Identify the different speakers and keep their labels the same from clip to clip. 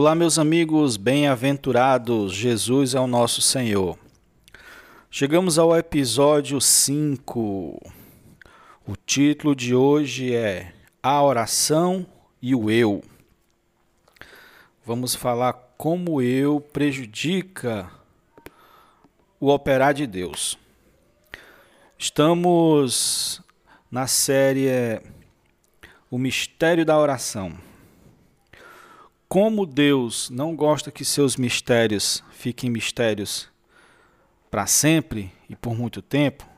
Speaker 1: Olá, meus amigos bem-aventurados, Jesus é o nosso Senhor. Chegamos ao episódio 5. O título de hoje é A Oração e o Eu. Vamos falar como eu prejudica o operar de Deus. Estamos na série O Mistério da Oração. Como Deus não gosta que seus mistérios fiquem mistérios para sempre e por muito tempo,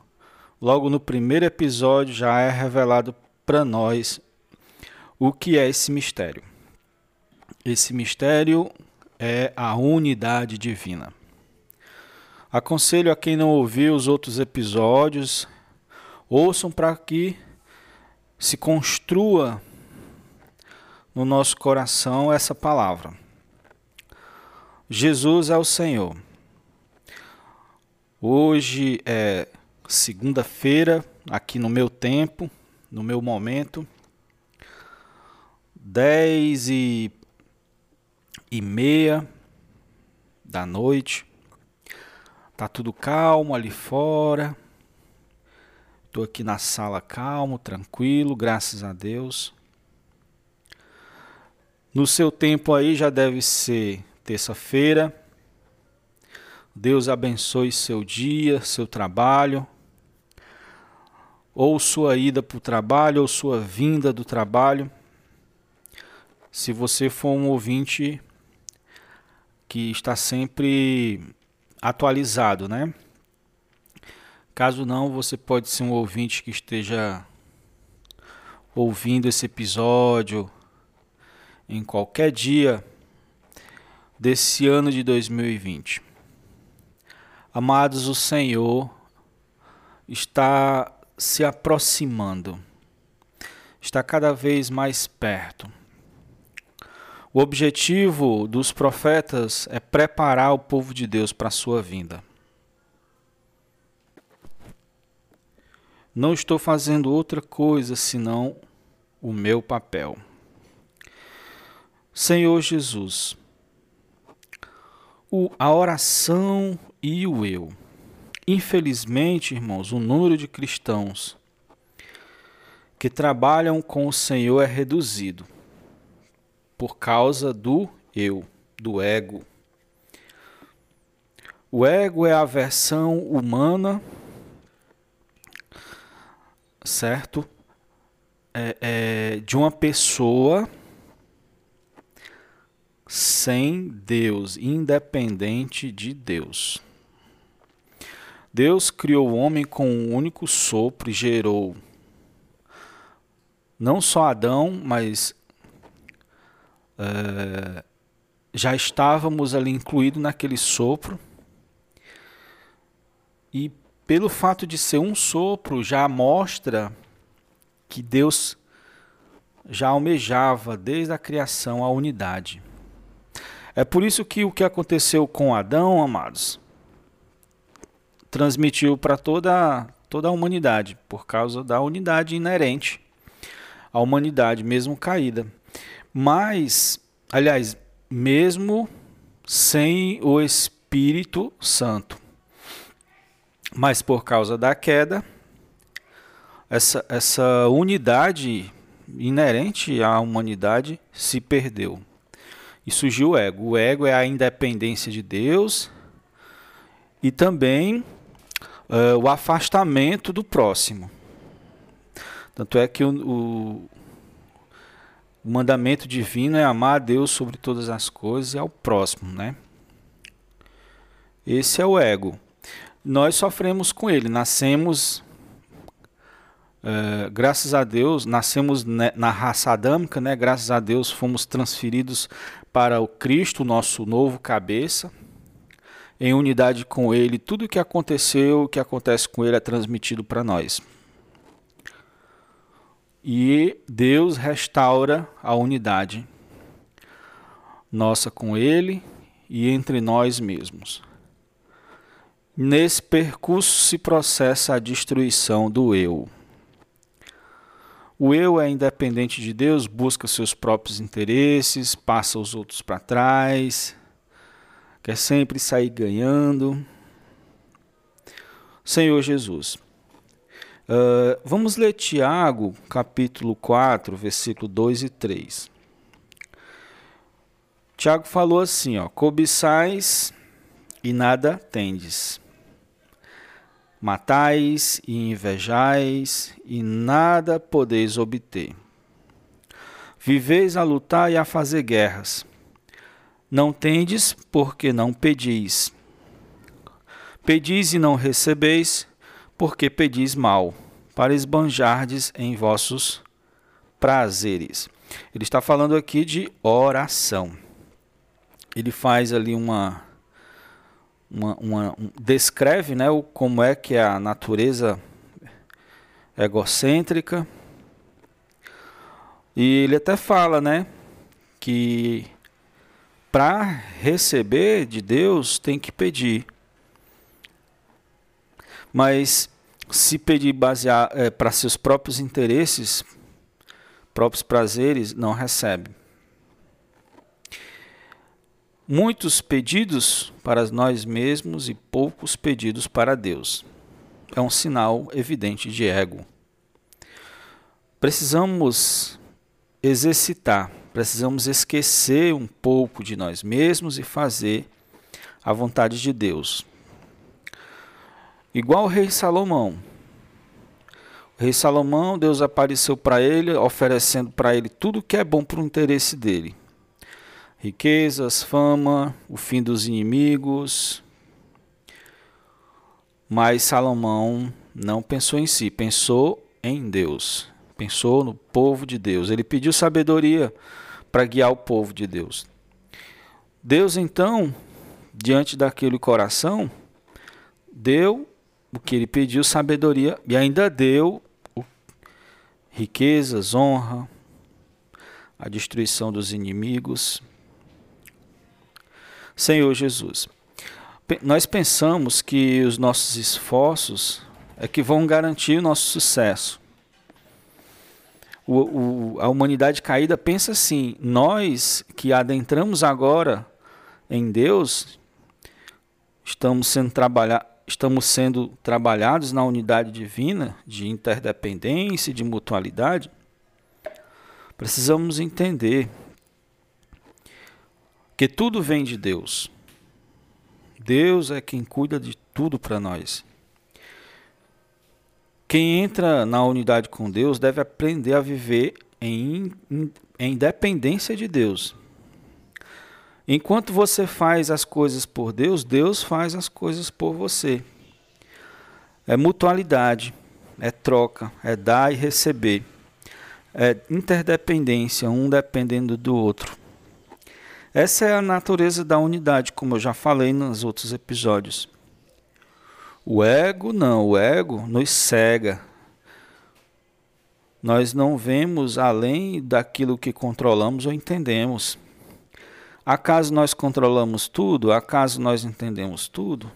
Speaker 1: logo no primeiro episódio já é revelado para nós o que é esse mistério. Esse mistério é a unidade divina. Aconselho a quem não ouviu os outros episódios, ouçam para que se construa no nosso coração essa palavra. Jesus é o Senhor. Hoje é segunda-feira, aqui no meu tempo, no meu momento, dez e, e meia da noite. Tá tudo calmo ali fora. Tô aqui na sala calmo, tranquilo, graças a Deus. No seu tempo aí já deve ser terça-feira. Deus abençoe seu dia, seu trabalho, ou sua ida para o trabalho, ou sua vinda do trabalho. Se você for um ouvinte que está sempre atualizado, né? Caso não, você pode ser um ouvinte que esteja ouvindo esse episódio em qualquer dia desse ano de 2020. Amados, o Senhor está se aproximando, está cada vez mais perto. O objetivo dos profetas é preparar o povo de Deus para a sua vinda. Não estou fazendo outra coisa senão o meu papel. Senhor Jesus, o, a oração e o eu. Infelizmente, irmãos, o número de cristãos que trabalham com o Senhor é reduzido por causa do eu, do ego. O ego é a versão humana, certo? É, é, de uma pessoa sem Deus, independente de Deus. Deus criou o homem com um único sopro e gerou não só Adão, mas é, já estávamos ali incluídos naquele sopro. E pelo fato de ser um sopro, já mostra que Deus já almejava desde a criação a unidade. É por isso que o que aconteceu com Adão, amados, transmitiu para toda, toda a humanidade, por causa da unidade inerente à humanidade, mesmo caída. Mas, aliás, mesmo sem o Espírito Santo. Mas por causa da queda, essa, essa unidade inerente à humanidade se perdeu. E surgiu o ego. O ego é a independência de Deus e também uh, o afastamento do próximo. Tanto é que o, o, o mandamento divino é amar a Deus sobre todas as coisas e ao próximo, né? Esse é o ego. Nós sofremos com ele, nascemos, uh, graças a Deus, nascemos na raça adâmica, né? Graças a Deus fomos transferidos para o Cristo, nosso novo cabeça. Em unidade com ele, tudo o que aconteceu, o que acontece com ele é transmitido para nós. E Deus restaura a unidade nossa com Ele e entre nós mesmos. Nesse percurso se processa a destruição do eu. O eu é independente de Deus, busca seus próprios interesses, passa os outros para trás, quer sempre sair ganhando. Senhor Jesus. Uh, vamos ler Tiago, capítulo 4, versículo 2 e 3. Tiago falou assim, ó, cobiçais e nada tendes matais e invejais, e nada podeis obter. Viveis a lutar e a fazer guerras. Não tendes, porque não pedis. Pedis e não recebeis, porque pedis mal, para esbanjardes em vossos prazeres. Ele está falando aqui de oração. Ele faz ali uma uma, uma um, descreve né, o, como é que é a natureza egocêntrica. E ele até fala, né, que para receber de Deus tem que pedir. Mas se pedir basear é, para seus próprios interesses, próprios prazeres, não recebe muitos pedidos para nós mesmos e poucos pedidos para Deus. É um sinal evidente de ego. Precisamos exercitar, precisamos esquecer um pouco de nós mesmos e fazer a vontade de Deus. Igual o rei Salomão. O rei Salomão, Deus apareceu para ele, oferecendo para ele tudo que é bom para o interesse dele riquezas, fama, o fim dos inimigos. Mas Salomão não pensou em si, pensou em Deus, pensou no povo de Deus. Ele pediu sabedoria para guiar o povo de Deus. Deus então, diante daquele coração, deu o que ele pediu, sabedoria, e ainda deu riquezas, honra, a destruição dos inimigos. Senhor Jesus. Nós pensamos que os nossos esforços é que vão garantir o nosso sucesso. O, o, a humanidade caída pensa assim: nós que adentramos agora em Deus, estamos sendo, trabalha, estamos sendo trabalhados na unidade divina de interdependência, de mutualidade. Precisamos entender que tudo vem de Deus. Deus é quem cuida de tudo para nós. Quem entra na unidade com Deus deve aprender a viver em, em, dependência de Deus. Enquanto você faz as coisas por Deus, Deus faz as coisas por você. É mutualidade, é troca, é dar e receber. É interdependência, um dependendo do outro. Essa é a natureza da unidade, como eu já falei nos outros episódios. O ego não, o ego nos cega. Nós não vemos além daquilo que controlamos ou entendemos. Acaso nós controlamos tudo? Acaso nós entendemos tudo?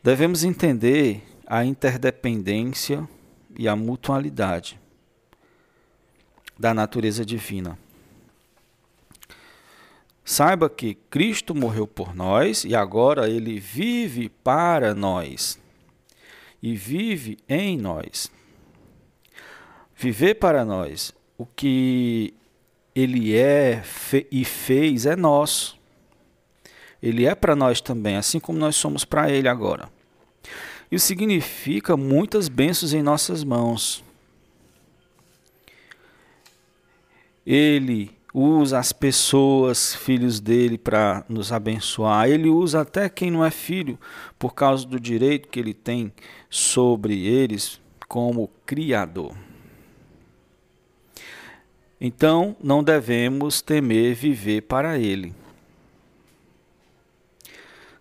Speaker 1: Devemos entender a interdependência e a mutualidade da natureza divina. Saiba que Cristo morreu por nós e agora ele vive para nós e vive em nós. Viver para nós, o que ele é e fez é nosso. Ele é para nós também, assim como nós somos para ele agora. Isso significa muitas bênçãos em nossas mãos. Ele usa as pessoas, filhos dele, para nos abençoar. Ele usa até quem não é filho, por causa do direito que ele tem sobre eles como Criador. Então, não devemos temer viver para Ele.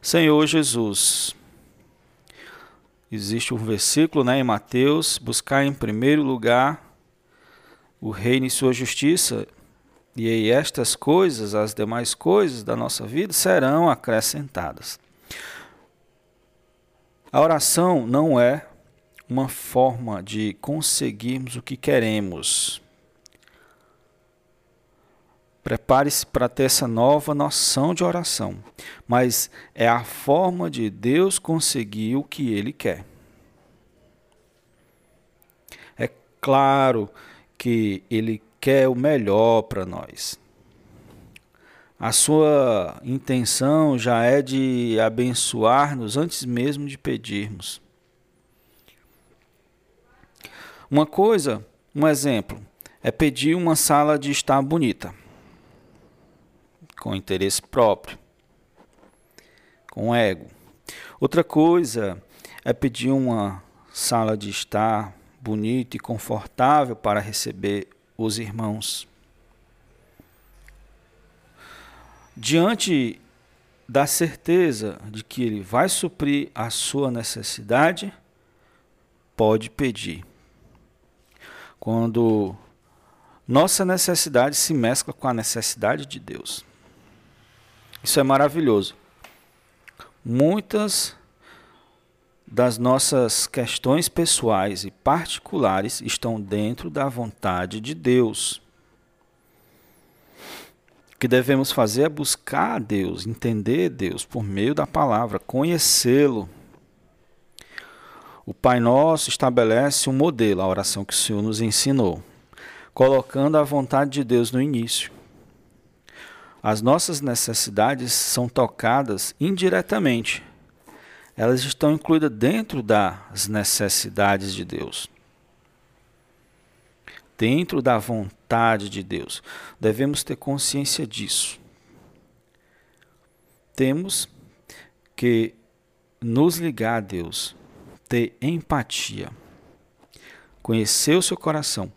Speaker 1: Senhor Jesus, existe um versículo né, em Mateus: buscar em primeiro lugar o reino e sua justiça, e estas coisas, as demais coisas da nossa vida, serão acrescentadas. A oração não é uma forma de conseguirmos o que queremos. Prepare-se para ter essa nova noção de oração, mas é a forma de Deus conseguir o que Ele quer. É claro que Ele quer o melhor para nós. A sua intenção já é de abençoar-nos antes mesmo de pedirmos. Uma coisa, um exemplo, é pedir uma sala de estar bonita com interesse próprio, com ego. Outra coisa é pedir uma sala de estar bonita e confortável para receber os irmãos. Diante da certeza de que ele vai suprir a sua necessidade, pode pedir. Quando nossa necessidade se mescla com a necessidade de Deus. Isso é maravilhoso. Muitas das nossas questões pessoais e particulares estão dentro da vontade de Deus. O que devemos fazer é buscar a Deus, entender Deus por meio da palavra, conhecê-lo. O Pai Nosso estabelece um modelo, a oração que o Senhor nos ensinou, colocando a vontade de Deus no início. As nossas necessidades são tocadas indiretamente. Elas estão incluídas dentro das necessidades de Deus. Dentro da vontade de Deus. Devemos ter consciência disso. Temos que nos ligar a Deus, ter empatia, conhecer o seu coração.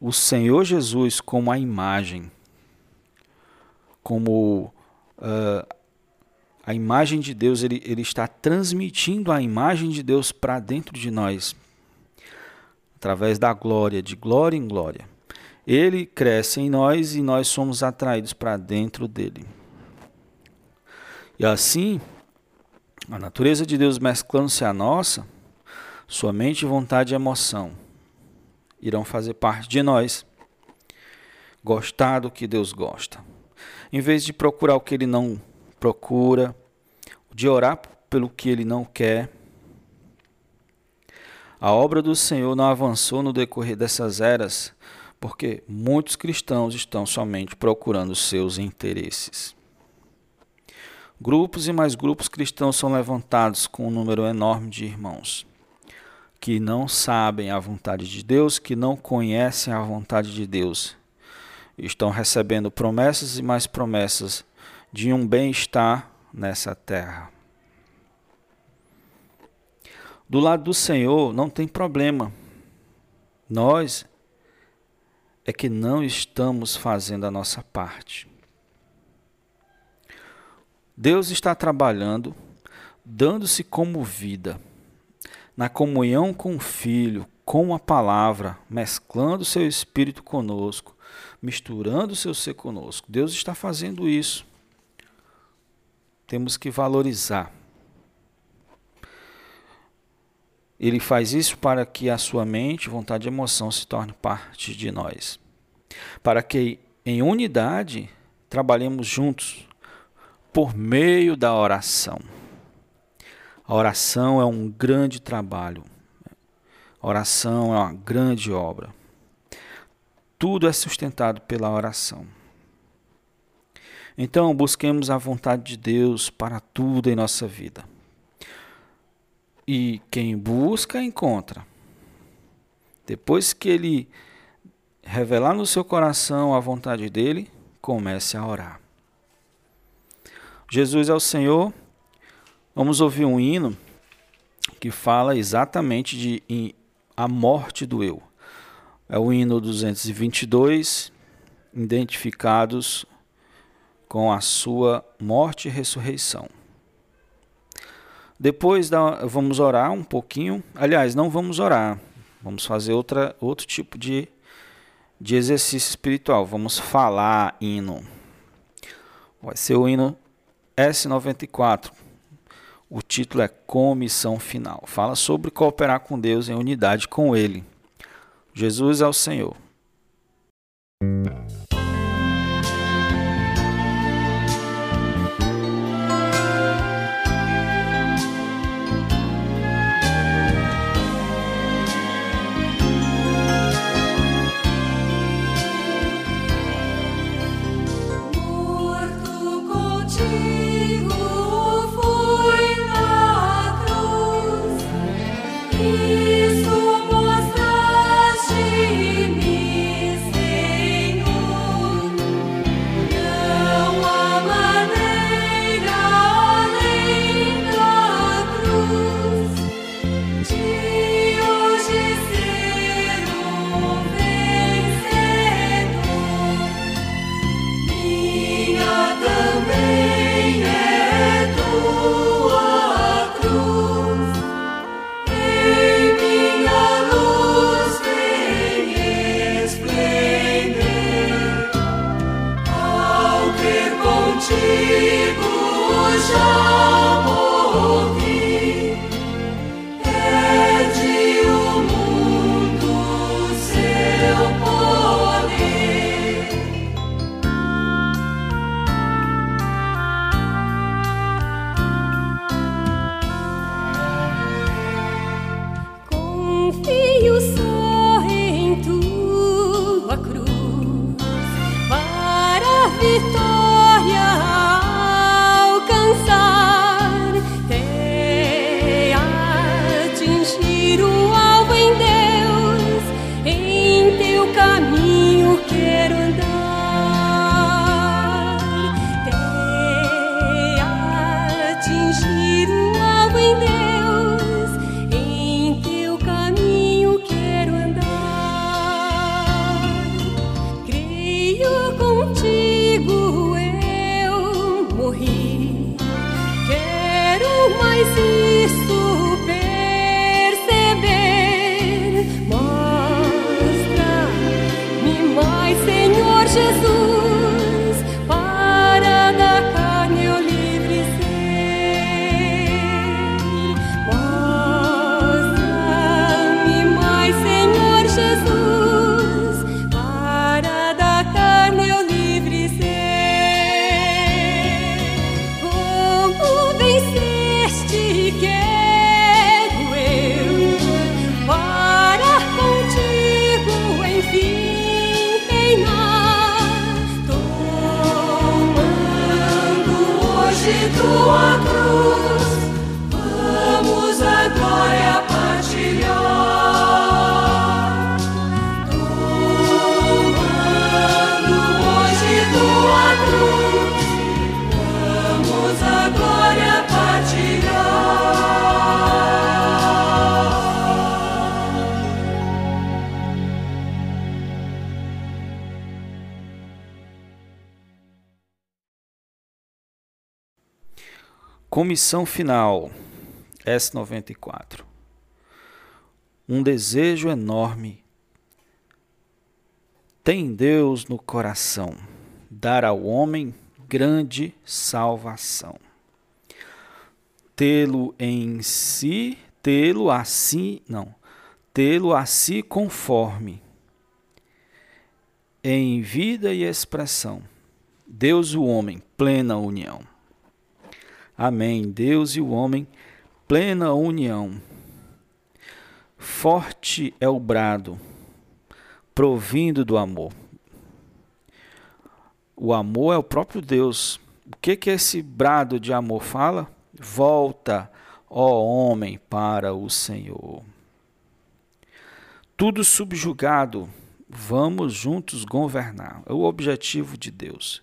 Speaker 1: O Senhor Jesus como a imagem como uh, a imagem de Deus, ele, ele está transmitindo a imagem de Deus para dentro de nós, através da glória, de glória em glória. Ele cresce em nós e nós somos atraídos para dentro dele. E assim, a natureza de Deus mesclando-se à nossa, sua mente, vontade e emoção irão fazer parte de nós. Gostar do que Deus gosta em vez de procurar o que ele não procura, de orar pelo que ele não quer. A obra do Senhor não avançou no decorrer dessas eras, porque muitos cristãos estão somente procurando seus interesses. Grupos e mais grupos cristãos são levantados com um número enorme de irmãos que não sabem a vontade de Deus, que não conhecem a vontade de Deus estão recebendo promessas e mais promessas de um bem-estar nessa terra. Do lado do Senhor não tem problema. Nós é que não estamos fazendo a nossa parte. Deus está trabalhando, dando-se como vida, na comunhão com o Filho, com a palavra, mesclando seu espírito conosco, misturando seu ser conosco. Deus está fazendo isso. Temos que valorizar. Ele faz isso para que a sua mente, vontade e emoção se torne parte de nós. Para que em unidade trabalhemos juntos por meio da oração. A oração é um grande trabalho. A oração é uma grande obra. Tudo é sustentado pela oração. Então, busquemos a vontade de Deus para tudo em nossa vida. E quem busca, encontra. Depois que ele revelar no seu coração a vontade dele, comece a orar. Jesus é o Senhor. Vamos ouvir um hino que fala exatamente de a morte do eu é o hino 222, identificados com a sua morte e ressurreição. Depois da, vamos orar um pouquinho. Aliás, não vamos orar. Vamos fazer outra, outro tipo de, de exercício espiritual. Vamos falar hino. Vai ser o hino S94.
Speaker 2: O título é Comissão Final. Fala sobre cooperar com Deus em unidade com Ele. Jesus é o Senhor. shine. Comissão final S94. Um desejo enorme tem Deus no coração dar ao homem grande salvação. Tê-lo em si, tê-lo assim, não, tê-lo a si conforme em vida e expressão. Deus o homem, plena união. Amém. Deus e o homem, plena união. Forte é o brado, provindo do amor. O amor é o próprio Deus. O que que esse brado de amor fala? Volta, ó homem, para o Senhor. Tudo subjugado, vamos juntos governar. É o objetivo de Deus.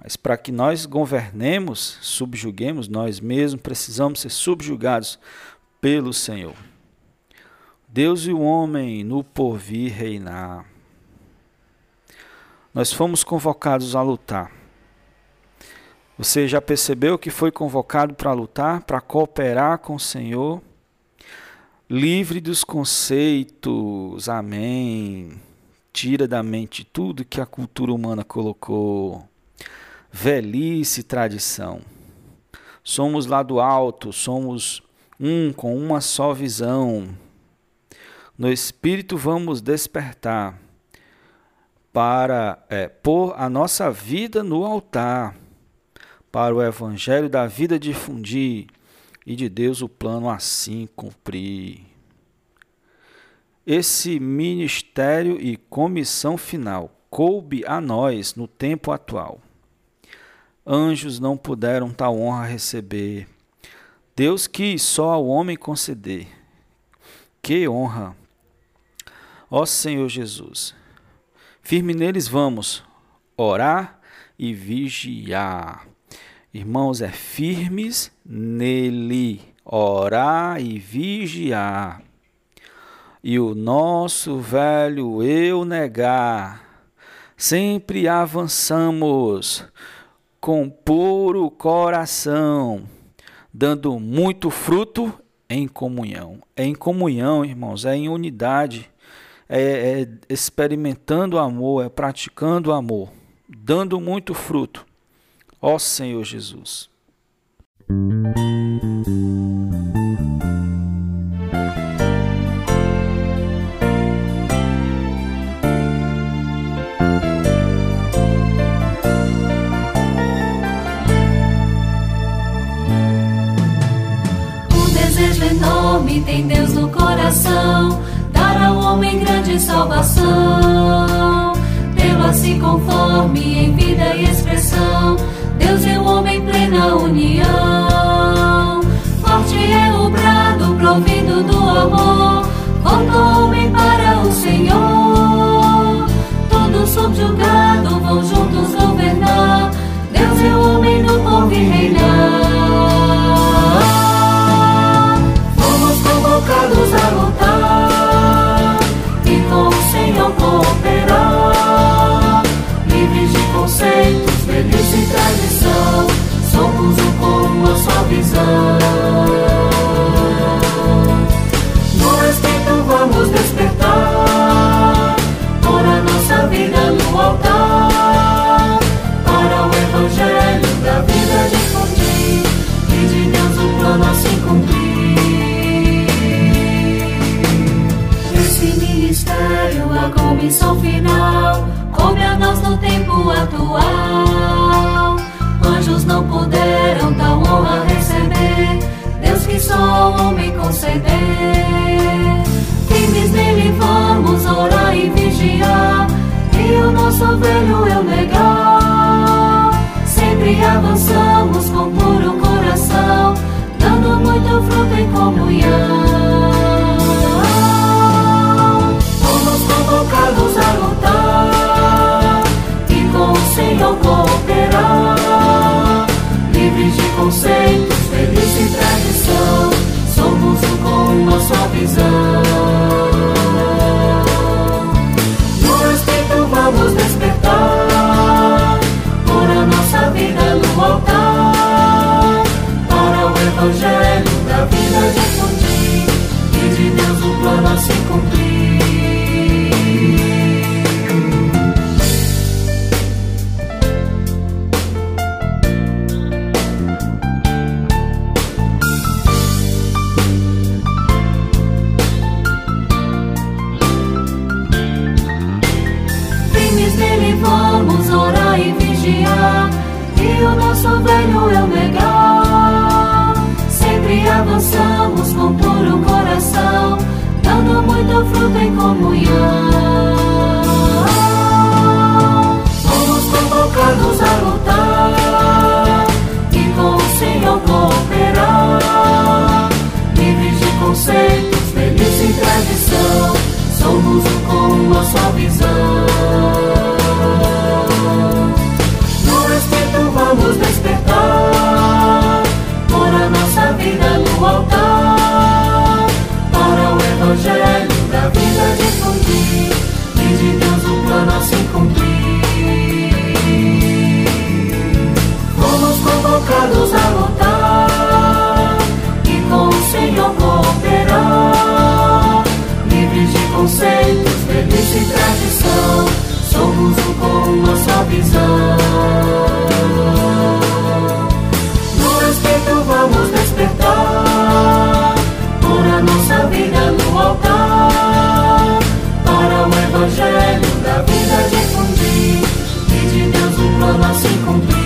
Speaker 2: Mas para que nós governemos, subjuguemos nós mesmos, precisamos ser subjugados pelo Senhor. Deus e o homem no porvir reinar. Nós fomos convocados a lutar. Você já percebeu que foi convocado para lutar, para cooperar com o Senhor? Livre dos conceitos, amém. Tira da mente tudo que a cultura humana colocou velhice tradição.
Speaker 1: somos lá do alto, somos um com uma só visão. No Espírito vamos despertar para é, pôr a nossa vida no altar, para o Evangelho da vida difundir e de Deus o plano assim cumprir. Esse ministério e comissão final coube a nós no tempo atual. Anjos não puderam tal honra receber. Deus quis só ao homem conceder. Que honra! Ó Senhor Jesus, firme neles vamos orar e vigiar. Irmãos, é firmes nele, orar e vigiar e o nosso velho eu negar, sempre avançamos com puro coração, dando muito fruto em comunhão. É em comunhão, irmãos, é em unidade, é, é experimentando amor, é praticando amor, dando muito fruto. Ó Senhor Jesus.
Speaker 2: Coração, dar ao homem grande salvação. Tê-lo assim conforme em vida e expressão, Deus e o homem plena união. Forte é o brado provindo do amor, cooperar. Livres de conceitos, velhice e tradição, somos um com uma só visão. Comissão final, coube a nós no tempo atual. Anjos não puderam tal honra receber, Deus que só ao homem conceder. Firmes nele vamos orar e vigiar, e o nosso velho eu negar. Sempre avançamos com puro coração, dando muito fruto em comunhão. e o nosso velho é eu negar. Sempre avançamos com puro coração, dando muito fruto em comunhão. Somos convocados a lutar e com o Senhor cooperar, livres de conceitos, felizes em tradição. Somos um com uma só visão. coloca-nos a lutar e com o Senhor cooperar. Livres de conceitos, felizes e tradição, somos um com uma só visão. No respeito vamos despertar, por a nossa vida no altar, para o Evangelho da vida difundir e de Deus o plano se cumprir.